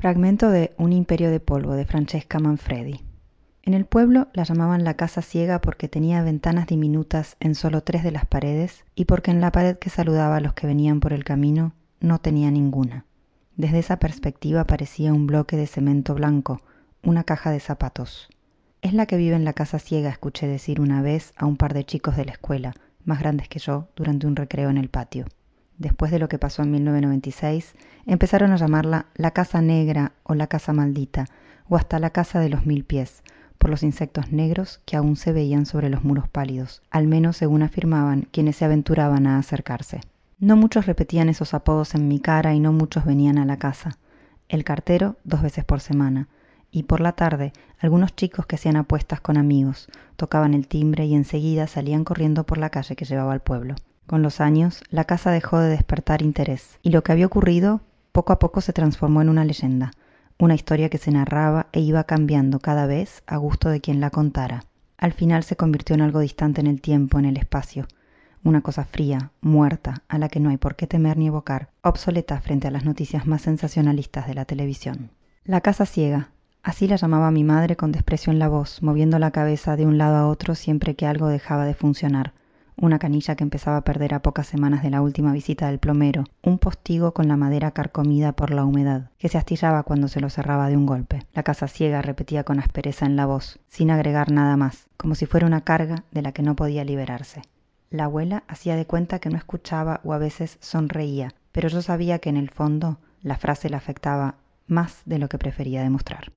Fragmento de Un imperio de polvo de Francesca Manfredi. En el pueblo la llamaban la casa ciega porque tenía ventanas diminutas en solo tres de las paredes y porque en la pared que saludaba a los que venían por el camino no tenía ninguna. Desde esa perspectiva parecía un bloque de cemento blanco, una caja de zapatos. Es la que vive en la casa ciega, escuché decir una vez a un par de chicos de la escuela, más grandes que yo, durante un recreo en el patio después de lo que pasó en 1996, empezaron a llamarla la Casa Negra o la Casa Maldita, o hasta la Casa de los Mil Pies, por los insectos negros que aún se veían sobre los muros pálidos, al menos según afirmaban quienes se aventuraban a acercarse. No muchos repetían esos apodos en mi cara y no muchos venían a la casa. El cartero dos veces por semana, y por la tarde algunos chicos que hacían apuestas con amigos, tocaban el timbre y enseguida salían corriendo por la calle que llevaba al pueblo. Con los años, la casa dejó de despertar interés, y lo que había ocurrido poco a poco se transformó en una leyenda, una historia que se narraba e iba cambiando cada vez a gusto de quien la contara. Al final se convirtió en algo distante en el tiempo, en el espacio, una cosa fría, muerta, a la que no hay por qué temer ni evocar, obsoleta frente a las noticias más sensacionalistas de la televisión. La casa ciega, así la llamaba mi madre con desprecio en la voz, moviendo la cabeza de un lado a otro siempre que algo dejaba de funcionar, una canilla que empezaba a perder a pocas semanas de la última visita del plomero, un postigo con la madera carcomida por la humedad, que se astillaba cuando se lo cerraba de un golpe. La casa ciega repetía con aspereza en la voz, sin agregar nada más, como si fuera una carga de la que no podía liberarse. La abuela hacía de cuenta que no escuchaba o a veces sonreía, pero yo sabía que en el fondo la frase la afectaba más de lo que prefería demostrar.